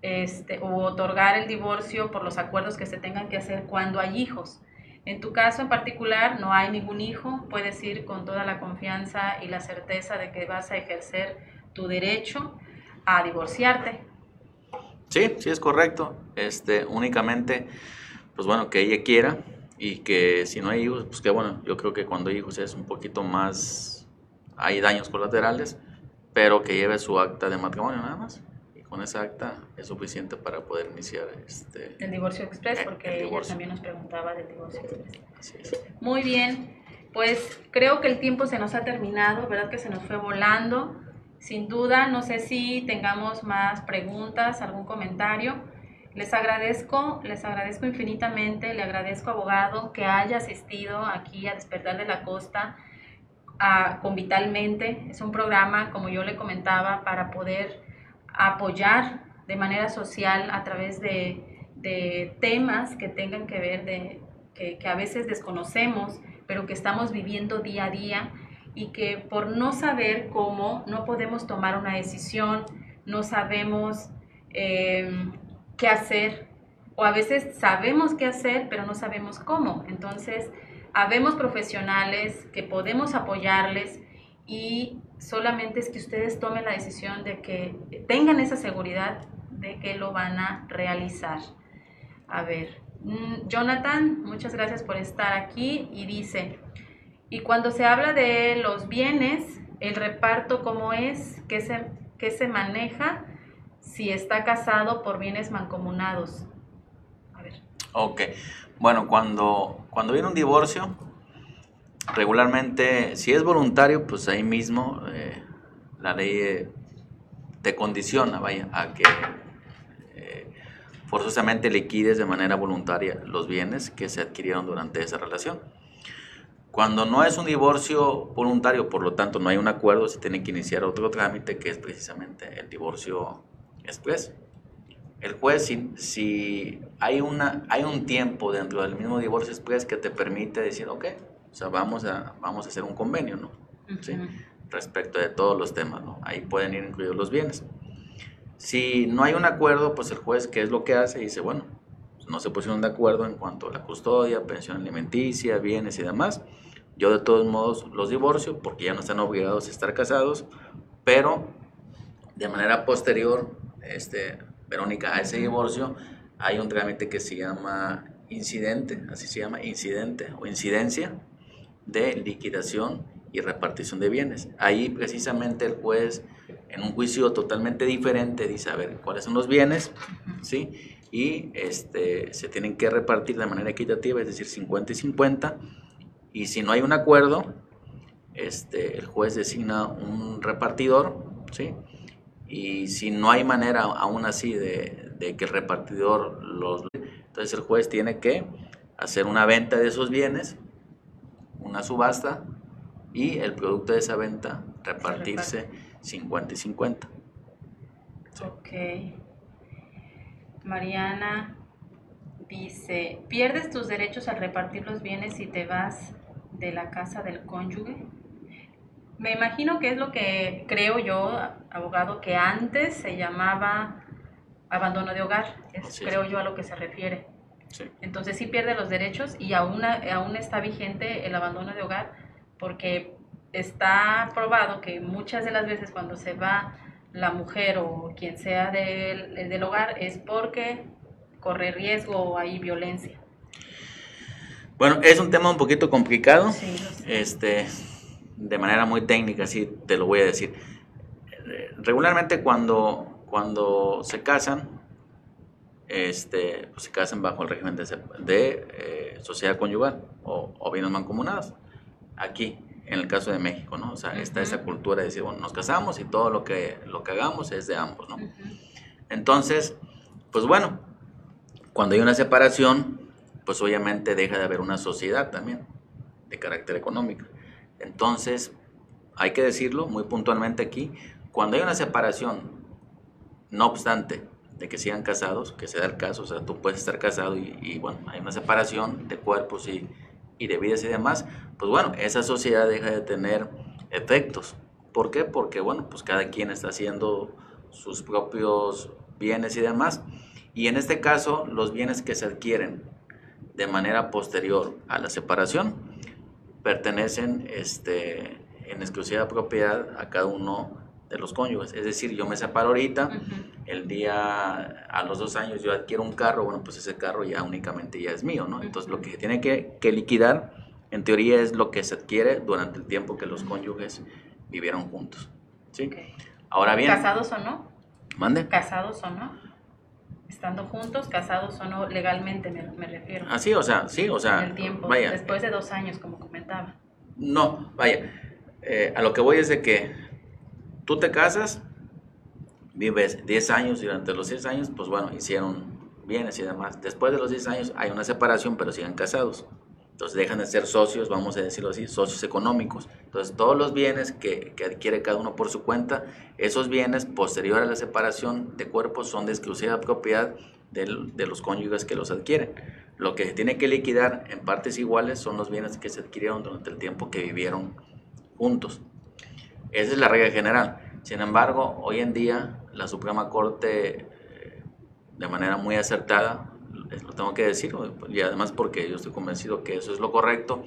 este, o otorgar el divorcio por los acuerdos que se tengan que hacer cuando hay hijos. En tu caso en particular no hay ningún hijo, puedes ir con toda la confianza y la certeza de que vas a ejercer tu derecho a divorciarte. Sí, sí es correcto. Este, únicamente, pues bueno, que ella quiera y que si no hay hijos, pues que bueno, yo creo que cuando hay hijos es un poquito más, hay daños colaterales, pero que lleve su acta de matrimonio nada más con esa acta es suficiente para poder iniciar este el divorcio express porque ella también nos preguntaba del divorcio express. muy bien pues creo que el tiempo se nos ha terminado verdad que se nos fue volando. Sin duda no sé si tengamos más preguntas algún comentario. Les agradezco les agradezco infinitamente le agradezco abogado que haya asistido aquí a despertar de la costa a, con Vitalmente. Es un programa como yo le comentaba para poder apoyar de manera social a través de, temas que tengan que ver, de, que, a veces desconocemos, pero que estamos viviendo día a día y que por no saber cómo no podemos tomar una decisión, no sabemos em, qué hacer o a veces sabemos qué hacer, pero no sabemos cómo. Entonces, habemos profesionales que podemos apoyarles y solamente es que ustedes tomen la decisión de que tengan esa seguridad de que lo van a realizar. A ver, mm, Jonathan, muchas gracias por estar aquí y dice, y cuando se habla de los bienes, el reparto cómo es, qué se, qué se maneja, si está casado por bienes mancomunados. A ver. Ok, bueno, cuando, cuando viene un divorcio, regularmente, si es voluntario, pues ahí mismo eh, la ley eh, te condiciona, vaya, a que eh, forzosamente liquides de manera voluntaria los bienes que se adquirieron durante esa relación. Cuando no es un divorcio voluntario, por lo tanto no hay un acuerdo, se tiene que iniciar otro trámite que es precisamente el divorcio express. El juez, si, si hay, una, hay un tiempo dentro del mismo divorcio express que te permite decir, ok, o sea, vamos a, vamos a hacer un convenio, ¿no? ¿Sí? Respecto de todos los temas, ¿no? Ahí pueden ir incluidos los bienes. Si no hay un acuerdo, pues el juez, ¿qué es lo que hace? Dice, bueno, no se pusieron de acuerdo en cuanto a la custodia, pensión alimenticia, bienes y demás. Yo de todos modos los divorcio porque ya no están obligados a estar casados, pero de manera posterior, este, Verónica, a ese divorcio hay un trámite que se llama incidente, así se llama, incidente o incidencia, de liquidación y repartición de bienes. Ahí precisamente el juez, en un juicio totalmente diferente, dice, a ver, ¿cuáles son los bienes? ¿Sí? Y este, se tienen que repartir de manera equitativa, es decir, 50 y 50. Y si no hay un acuerdo, este, el juez designa un repartidor, ¿sí? Y si no hay manera aún así de, de que el repartidor los... Entonces el juez tiene que hacer una venta de esos bienes una subasta y el producto de esa venta repartirse 50 y 50. Ok. Mariana dice, ¿pierdes tus derechos al repartir los bienes si te vas de la casa del cónyuge? Me imagino que es lo que creo yo, abogado, que antes se llamaba abandono de hogar, es, creo yo a lo que se refiere. Entonces sí pierde los derechos y aún, aún está vigente el abandono de hogar porque está probado que muchas de las veces cuando se va la mujer o quien sea del, del hogar es porque corre riesgo o hay violencia. Bueno, es un tema un poquito complicado, este, de manera muy técnica, así te lo voy a decir. Regularmente cuando, cuando se casan, este, pues se casan bajo el régimen de, de eh, sociedad conyugal o, o, bienes mancomunados. Aquí, en el caso de México, ¿no? O sea, está esa cultura de decir, bueno, nos casamos y todo lo que, lo que hagamos es de ambos, ¿no? Entonces, pues bueno, cuando hay una separación, pues obviamente deja de haber una sociedad también de carácter económico. Entonces, hay que decirlo muy puntualmente aquí, cuando hay una separación, no obstante de que sigan casados, que se da el caso, o sea, tú puedes estar casado y, bueno, hay una separación de cuerpos y, y de vidas y demás, pues bueno, esa sociedad deja de tener efectos. ¿Por qué? Porque bueno, pues cada quien está haciendo sus propios bienes y demás. Y en este caso, los bienes que se adquieren de manera posterior a la separación pertenecen este, en exclusiva propiedad a cada uno de los cónyuges. Es decir, yo me separo ahorita, el día a los dos años yo adquiero un carro, bueno, pues ese carro ya únicamente ya es mío, ¿no? Entonces lo que se tiene que, liquidar, en teoría, es lo que se adquiere durante el tiempo que los cónyuges vivieron juntos. ¿Sí? Ahora bien... ¿Casados o no? ¿Mande? ¿Casados o no? estando juntos, casados o no legalmente, me, refiero. Ah, sí, o sea, sí, o sea. El tiempo, vaya, después de dos años, como comentaba. No, vaya, eh, a lo que voy es de que tú te casas, vives 10 años durante los 10 años, pues bueno, hicieron bienes y demás. Después de los 10 años hay una separación, pero siguen casados. Entonces dejan de ser socios, vamos a decirlo así, socios económicos. Entonces todos los bienes que, que, adquiere cada uno por su cuenta, esos bienes posterior a la separación de cuerpos son de exclusiva propiedad de, de los cónyuges que los adquieren. Lo que se tiene que liquidar en partes iguales son los bienes que se adquirieron durante el tiempo que vivieron juntos. Esa es la regla general. Sin embargo, hoy en día la Suprema Corte, eh, de manera muy acertada, lo tengo que decir, y además porque yo estoy convencido que eso es lo correcto,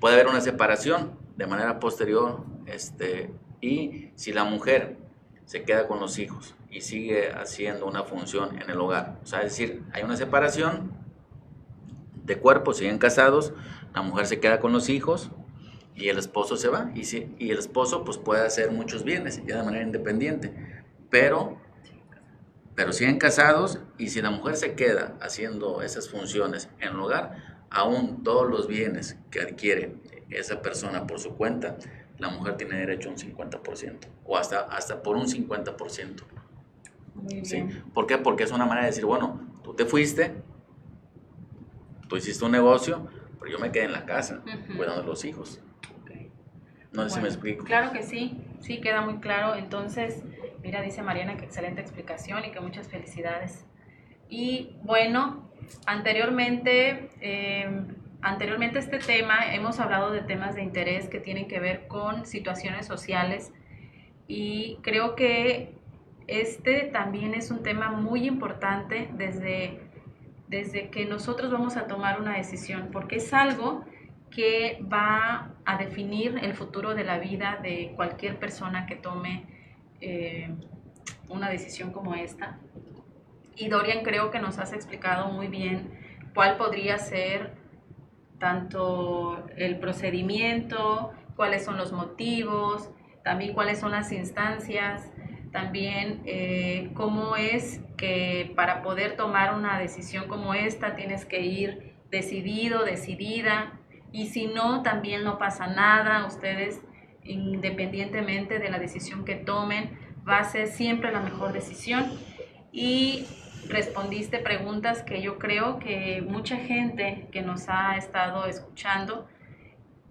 puede haber una separación de manera posterior, este, y si la mujer se queda con los hijos y sigue haciendo una función en el hogar, o sea, es decir, hay una separación de cuerpos, siguen casados, la mujer se queda con los hijos y el esposo se va, y, si, y el esposo pues puede hacer muchos bienes ya de manera independiente, pero pero siguen casados y si la mujer se queda haciendo esas funciones en el hogar, aún todos los bienes que adquiere esa persona por su cuenta, la mujer tiene derecho a un 50% o hasta, hasta por un 50%. ¿Sí? ¿Por qué? Porque es una manera de decir, bueno, tú te fuiste, tú hiciste un negocio, pero yo me quedé en la casa cuidando de los hijos. No sé si me explico. Claro que sí, sí, queda muy claro. Entonces, Mira, dice Mariana que excelente explicación y que muchas felicidades. Y bueno, anteriormente, eh, anteriormente este tema, hemos hablado de temas de interés que tienen que ver con situaciones sociales y creo que este también es un tema muy importante desde, desde que nosotros vamos a tomar una decisión, porque es algo que va a definir el futuro de la vida de cualquier persona que tome eh, una decisión como esta. Y Dorian creo que nos has explicado muy bien cuál podría ser tanto el procedimiento, cuáles son los motivos, también cuáles son las instancias, también eh, cómo es que para poder tomar una decisión como esta tienes que ir decidido, decidida, y si no, también no pasa nada, ustedes independientemente de la decisión que tomen, va a ser siempre la mejor decisión. Y respondiste preguntas que yo creo que mucha gente que nos ha estado escuchando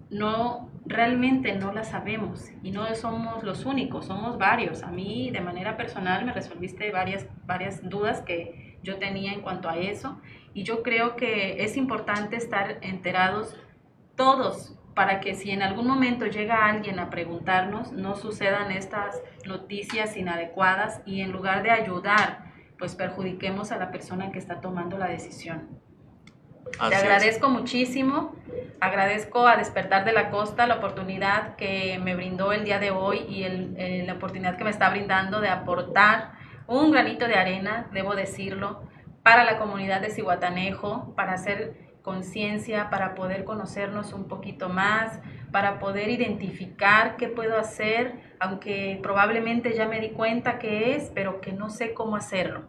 no realmente no las sabemos y no somos los únicos, somos varios. A mí de manera personal me resolviste varias varias dudas que yo tenía en cuanto a eso y yo creo que es importante estar enterados todos para que si en algún momento llega alguien a preguntarnos, no sucedan estas noticias inadecuadas y en lugar de ayudar pues perjudiquemos a la persona que está tomando la decisión. Te agradezco muchísimo, agradezco a Despertar de la Costa la oportunidad que me brindó el día de hoy y el, la oportunidad que me está brindando de aportar un granito de arena, debo decirlo, para la comunidad de Cihuatanejo, para hacer conciencia, para poder conocernos un poquito más, para poder identificar qué puedo hacer, aunque probablemente ya me di cuenta qué es, pero que no sé cómo hacerlo.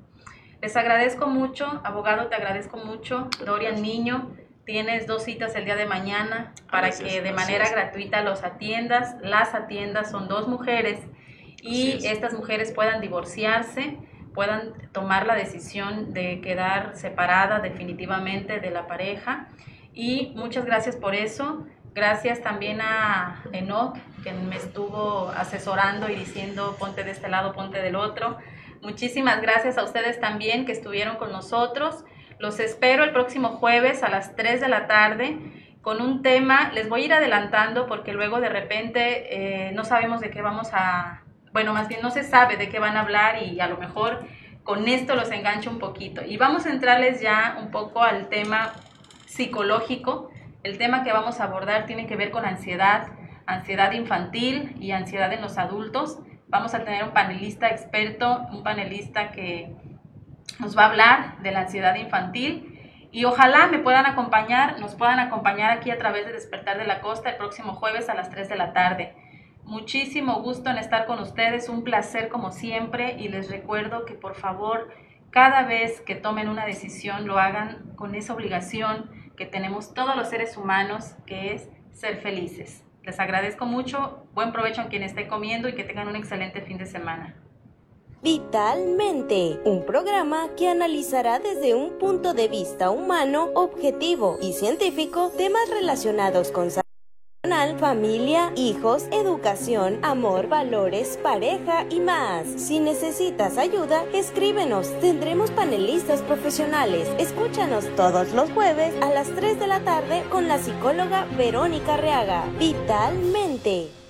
Les agradezco mucho, abogado, te agradezco mucho. Dorian Niño, tienes dos citas el día de mañana para que de manera gratuita los atiendas. Las atiendas son dos mujeres y estas mujeres puedan divorciarse puedan tomar la decisión de quedar separada definitivamente de la pareja. Y muchas gracias por eso. Gracias también a Enoch, que me estuvo asesorando y diciendo ponte de este lado, ponte del otro. Muchísimas gracias a ustedes también que estuvieron con nosotros. Los espero el próximo jueves a las 3 de la tarde con un tema. Les voy a ir adelantando porque luego de repente eh, no sabemos de qué vamos a, bueno, más bien no se sabe de qué van a hablar y a lo mejor con esto los engancho un poquito. Y vamos a entrarles ya un poco al tema psicológico. El tema que vamos a abordar tiene que ver con ansiedad, ansiedad infantil y ansiedad en los adultos. Vamos a tener un panelista experto, un panelista que nos va a hablar de la ansiedad infantil y ojalá me puedan acompañar, nos puedan acompañar aquí a través de Despertar de la Costa el próximo jueves a las 3 de la tarde. Muchísimo gusto en estar con ustedes, un placer como siempre y les recuerdo que por favor cada vez que tomen una decisión lo hagan con esa obligación que tenemos todos los seres humanos, que es ser felices. Les agradezco mucho, buen provecho a quien esté comiendo y que tengan un excelente fin de semana. Vitalmente, un programa que analizará desde un punto de vista humano, objetivo y científico temas relacionados con salud familia, hijos, educación, amor, valores, pareja y más. Si necesitas ayuda, escríbenos. Tendremos panelistas profesionales. Escúchanos todos los jueves a las 3 de la tarde con la psicóloga Verónica Reaga. Vitalmente.